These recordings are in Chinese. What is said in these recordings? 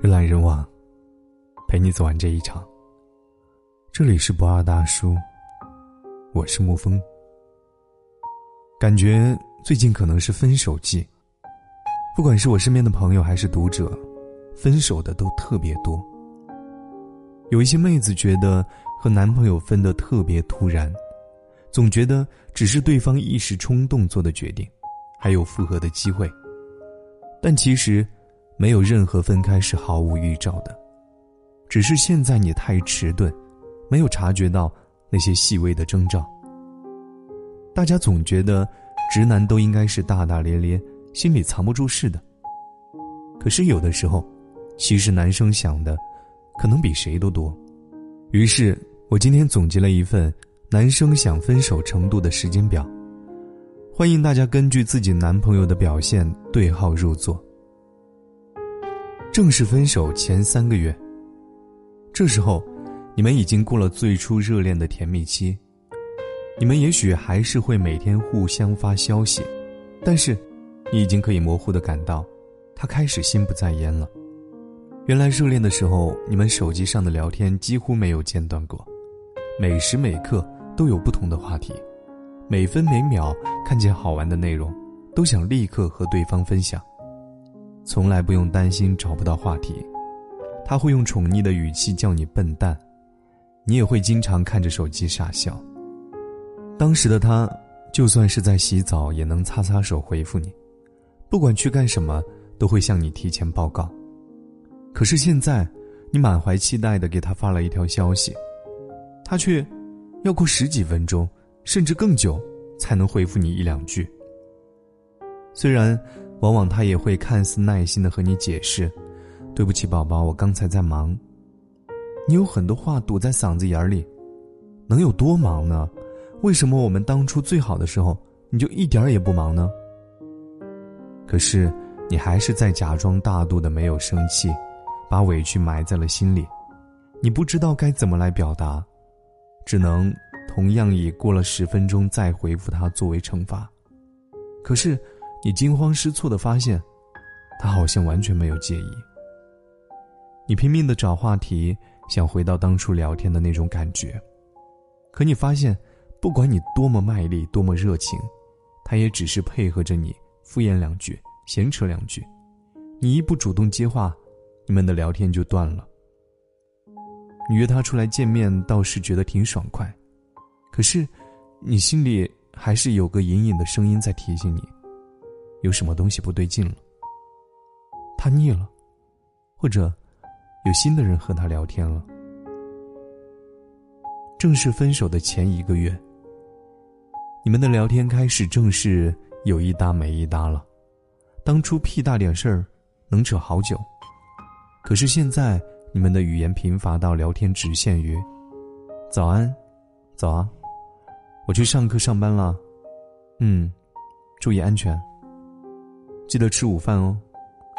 人来人往，陪你走完这一场。这里是不二大叔，我是沐风。感觉最近可能是分手季，不管是我身边的朋友还是读者，分手的都特别多。有一些妹子觉得和男朋友分得特别突然，总觉得只是对方一时冲动做的决定，还有复合的机会。但其实。没有任何分开是毫无预兆的，只是现在你太迟钝，没有察觉到那些细微的征兆。大家总觉得直男都应该是大大咧咧，心里藏不住事的。可是有的时候，其实男生想的，可能比谁都多。于是我今天总结了一份男生想分手程度的时间表，欢迎大家根据自己男朋友的表现对号入座。正式分手前三个月，这时候，你们已经过了最初热恋的甜蜜期。你们也许还是会每天互相发消息，但是，你已经可以模糊的感到，他开始心不在焉了。原来热恋的时候，你们手机上的聊天几乎没有间断过，每时每刻都有不同的话题，每分每秒看见好玩的内容，都想立刻和对方分享。从来不用担心找不到话题，他会用宠溺的语气叫你笨蛋，你也会经常看着手机傻笑。当时的他，就算是在洗澡，也能擦擦手回复你，不管去干什么，都会向你提前报告。可是现在，你满怀期待的给他发了一条消息，他却要过十几分钟，甚至更久，才能回复你一两句。虽然。往往他也会看似耐心的和你解释：“对不起，宝宝，我刚才在忙。”你有很多话堵在嗓子眼里，能有多忙呢？为什么我们当初最好的时候，你就一点也不忙呢？可是你还是在假装大度的没有生气，把委屈埋在了心里。你不知道该怎么来表达，只能同样以过了十分钟再回复他作为惩罚。可是。你惊慌失措的发现，他好像完全没有介意。你拼命的找话题，想回到当初聊天的那种感觉，可你发现，不管你多么卖力、多么热情，他也只是配合着你敷衍两句、闲扯两句。你一不主动接话，你们的聊天就断了。你约他出来见面，倒是觉得挺爽快，可是，你心里还是有个隐隐的声音在提醒你。有什么东西不对劲了？他腻了，或者有新的人和他聊天了。正式分手的前一个月，你们的聊天开始正式有一搭没一搭了。当初屁大点事儿能扯好久，可是现在你们的语言贫乏到聊天只限于“早安，早啊，我去上课上班了，嗯，注意安全。”记得吃午饭哦，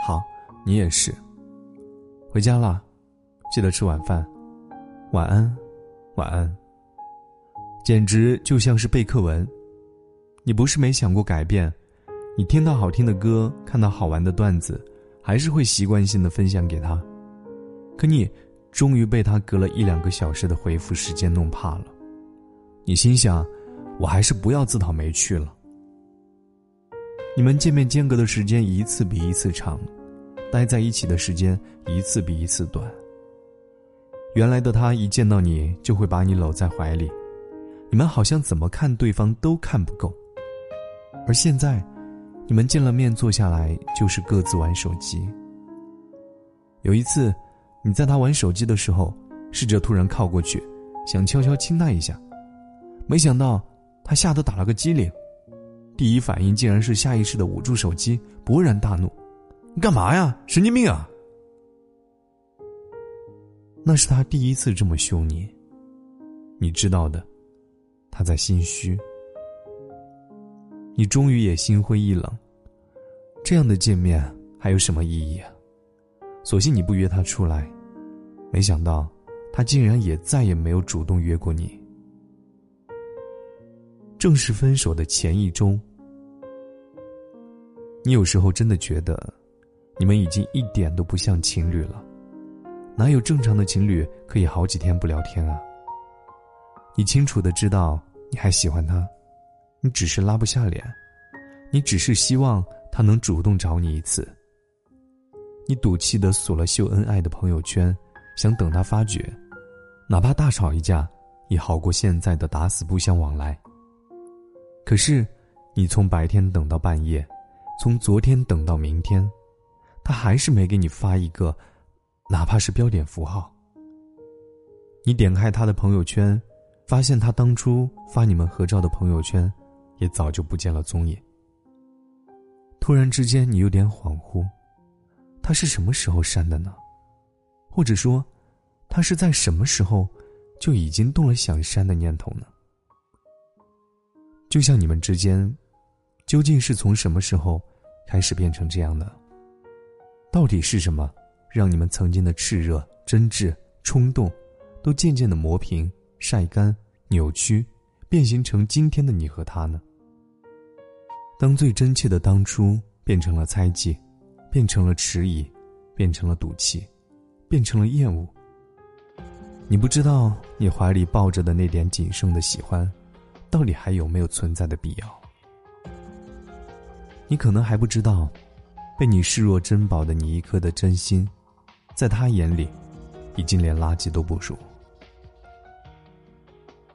好，你也是。回家了，记得吃晚饭。晚安，晚安。简直就像是背课文。你不是没想过改变，你听到好听的歌，看到好玩的段子，还是会习惯性的分享给他。可你终于被他隔了一两个小时的回复时间弄怕了。你心想，我还是不要自讨没趣了。你们见面间隔的时间一次比一次长，待在一起的时间一次比一次短。原来的他一见到你就会把你搂在怀里，你们好像怎么看对方都看不够。而现在，你们见了面坐下来就是各自玩手机。有一次，你在他玩手机的时候，试着突然靠过去，想悄悄亲他一下，没想到他吓得打了个激灵。第一反应竟然是下意识的捂住手机，勃然大怒：“你干嘛呀？神经病啊！”那是他第一次这么凶你。你知道的，他在心虚。你终于也心灰意冷。这样的见面还有什么意义啊？索性你不约他出来。没想到，他竟然也再也没有主动约过你。正式分手的前一周，你有时候真的觉得，你们已经一点都不像情侣了。哪有正常的情侣可以好几天不聊天啊？你清楚的知道你还喜欢他，你只是拉不下脸，你只是希望他能主动找你一次。你赌气的锁了秀恩爱的朋友圈，想等他发觉，哪怕大吵一架，也好过现在的打死不相往来。可是，你从白天等到半夜，从昨天等到明天，他还是没给你发一个，哪怕是标点符号。你点开他的朋友圈，发现他当初发你们合照的朋友圈，也早就不见了踪影。突然之间，你有点恍惚。他是什么时候删的呢？或者说，他是在什么时候就已经动了想删的念头呢？就像你们之间，究竟是从什么时候开始变成这样的？到底是什么让你们曾经的炽热、真挚、冲动，都渐渐的磨平、晒干、扭曲，变形成今天的你和他呢？当最真切的当初变成了猜忌。变成了迟疑，变成了赌气，变成了厌恶。你不知道你怀里抱着的那点仅剩的喜欢，到底还有没有存在的必要？你可能还不知道，被你视若珍宝的你一颗的真心，在他眼里，已经连垃圾都不如。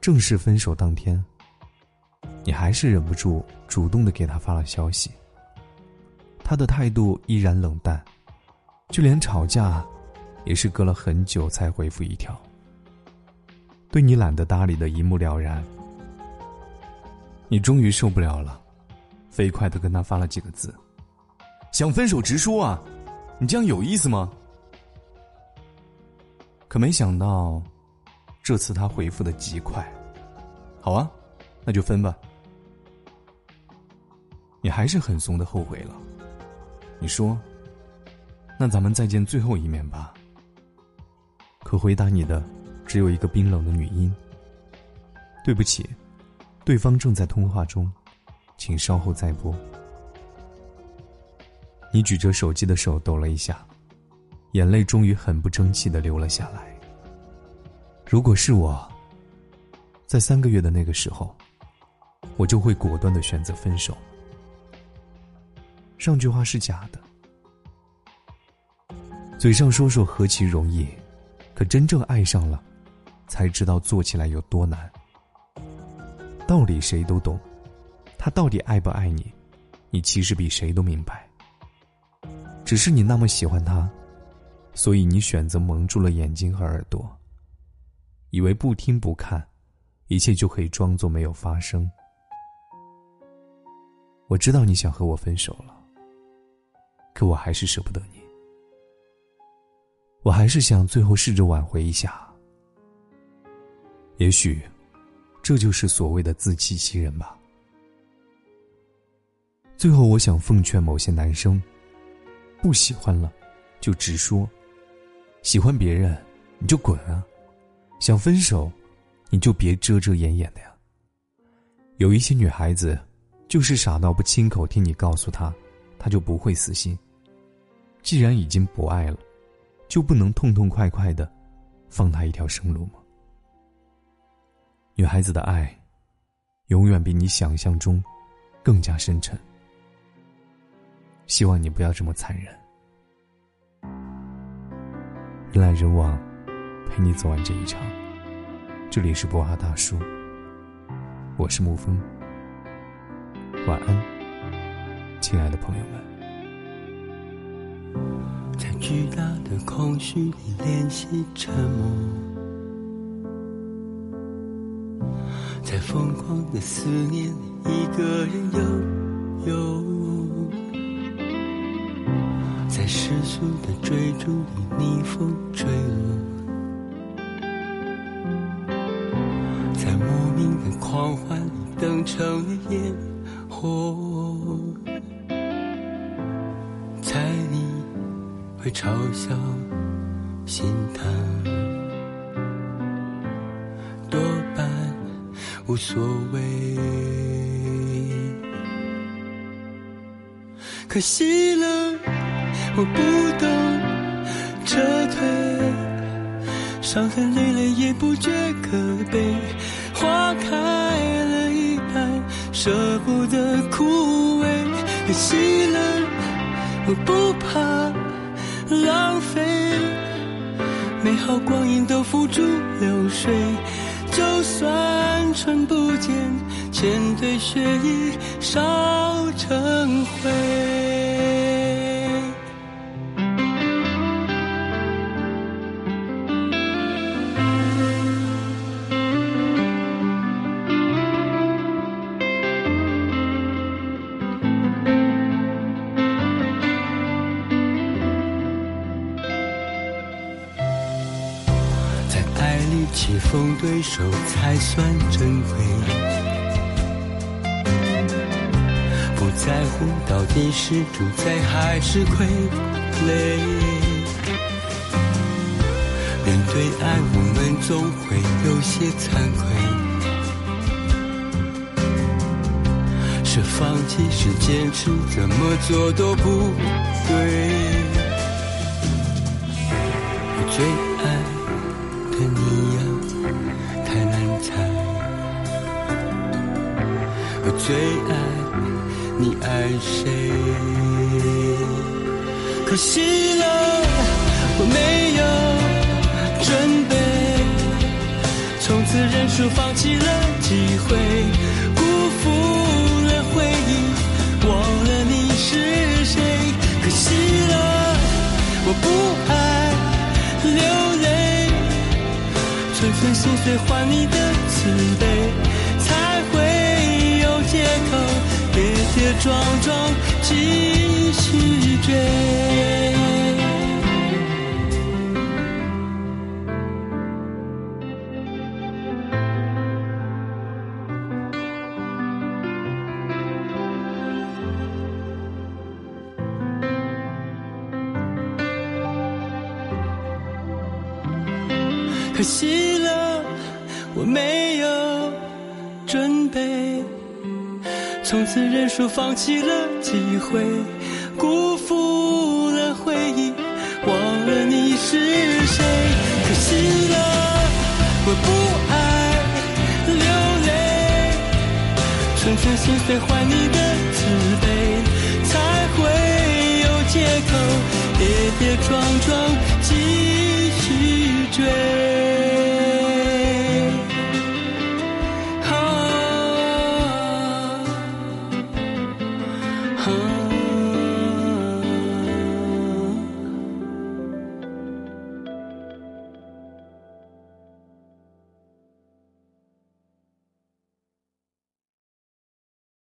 正式分手当天，你还是忍不住主动的给他发了消息。他的态度依然冷淡，就连吵架，也是隔了很久才回复一条。对你懒得搭理的一目了然，你终于受不了了，飞快的跟他发了几个字：“想分手直说啊，你这样有意思吗？”可没想到，这次他回复的极快：“好啊，那就分吧。”你还是很怂的后悔了。你说：“那咱们再见最后一面吧。”可回答你的只有一个冰冷的女音。对不起，对方正在通话中，请稍后再拨。你举着手机的手抖了一下，眼泪终于很不争气的流了下来。如果是我，在三个月的那个时候，我就会果断的选择分手。上句话是假的，嘴上说说何其容易，可真正爱上了，才知道做起来有多难。道理谁都懂，他到底爱不爱你，你其实比谁都明白。只是你那么喜欢他，所以你选择蒙住了眼睛和耳朵，以为不听不看，一切就可以装作没有发生。我知道你想和我分手了。可我还是舍不得你，我还是想最后试着挽回一下。也许，这就是所谓的自欺欺人吧。最后，我想奉劝某些男生：不喜欢了，就直说；喜欢别人，你就滚啊！想分手，你就别遮遮掩掩的呀。有一些女孩子，就是傻到不亲口听你告诉她，她就不会死心。既然已经不爱了，就不能痛痛快快的放他一条生路吗？女孩子的爱，永远比你想象中更加深沉。希望你不要这么残忍。人来人往，陪你走完这一场。这里是博阿大叔，我是沐风。晚安，亲爱的朋友们。在巨大的空虚里练习沉默，在疯狂的思念里一个人游游，在世俗的追逐里逆风坠落，在莫名的狂欢里等成了烟火。会嘲笑、心疼，无所谓。可惜了。我不懂撤退，伤痕累累也不觉可悲。花开了一半，舍不得枯萎，可惜了，我不怕浪费，美好光阴都付诸流水。就算春不见，千堆雪已烧成灰。棋逢对手才算珍贵，不在乎到底是主宰还是傀儡。面对爱，我们总会有些惭愧，是放弃是坚持，怎么做都不对。我我最爱你爱谁？可惜了，我没有准备，从此认输，放弃了机会，辜负了回忆，忘了你是谁。可惜了，我不爱流泪，寸寸心碎换你的慈悲。跌跌撞撞，继续追。可惜了，我没有准备。从此认输，放弃了机会，辜负了回忆，忘了你是谁。可惜了，我不爱流泪，寸寸心碎换你的慈悲，才会有借口跌跌撞撞继续追。